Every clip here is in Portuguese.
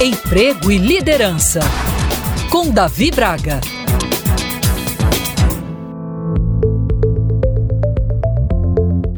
Emprego e Liderança, com Davi Braga.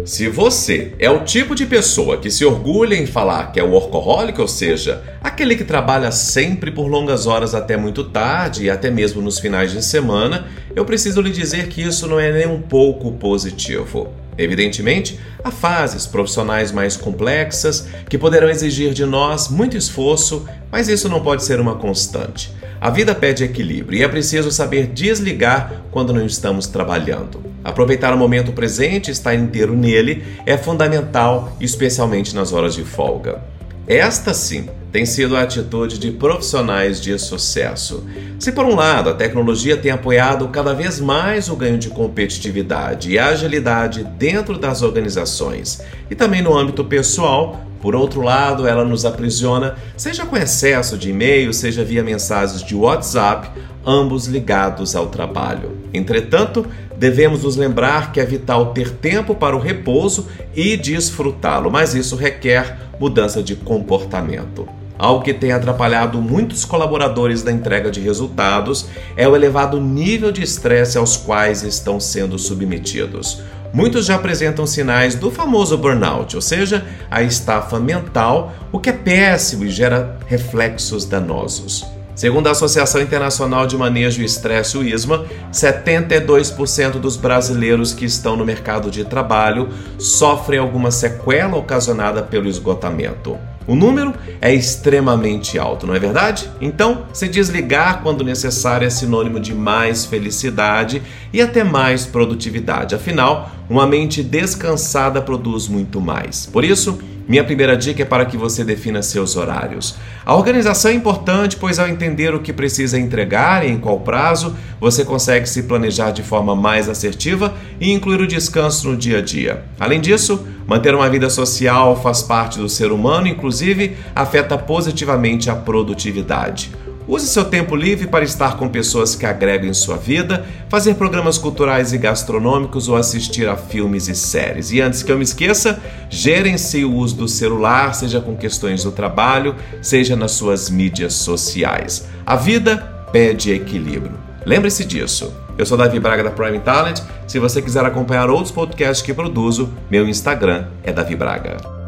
Se você é o tipo de pessoa que se orgulha em falar que é workaholic, ou seja, aquele que trabalha sempre por longas horas até muito tarde e até mesmo nos finais de semana, eu preciso lhe dizer que isso não é nem um pouco positivo. Evidentemente, há fases profissionais mais complexas que poderão exigir de nós muito esforço, mas isso não pode ser uma constante. A vida pede equilíbrio e é preciso saber desligar quando não estamos trabalhando. Aproveitar o momento presente estar inteiro nele é fundamental, especialmente nas horas de folga. Esta sim tem sido a atitude de profissionais de sucesso. Se por um lado a tecnologia tem apoiado cada vez mais o ganho de competitividade e agilidade dentro das organizações e também no âmbito pessoal, por outro lado, ela nos aprisiona, seja com excesso de e-mail, seja via mensagens de WhatsApp, ambos ligados ao trabalho. Entretanto, devemos nos lembrar que é vital ter tempo para o repouso e desfrutá-lo, mas isso requer mudança de comportamento. Algo que tem atrapalhado muitos colaboradores da entrega de resultados é o elevado nível de estresse aos quais estão sendo submetidos. Muitos já apresentam sinais do famoso burnout, ou seja, a estafa mental, o que é péssimo e gera reflexos danosos. Segundo a Associação Internacional de Manejo e Estresse, o ISMA, 72% dos brasileiros que estão no mercado de trabalho sofrem alguma sequela ocasionada pelo esgotamento. O número é extremamente alto, não é verdade? Então, se desligar quando necessário é sinônimo de mais felicidade e até mais produtividade. Afinal, uma mente descansada produz muito mais. Por isso, minha primeira dica é para que você defina seus horários. A organização é importante, pois ao entender o que precisa entregar e em qual prazo, você consegue se planejar de forma mais assertiva e incluir o descanso no dia a dia. Além disso, manter uma vida social faz parte do ser humano, inclusive afeta positivamente a produtividade. Use seu tempo livre para estar com pessoas que agregam em sua vida, fazer programas culturais e gastronômicos ou assistir a filmes e séries. E antes que eu me esqueça, gerencie o uso do celular, seja com questões do trabalho, seja nas suas mídias sociais. A vida pede equilíbrio. Lembre-se disso. Eu sou Davi Braga da Prime Talent. Se você quiser acompanhar outros podcasts que produzo, meu Instagram é Davi Braga.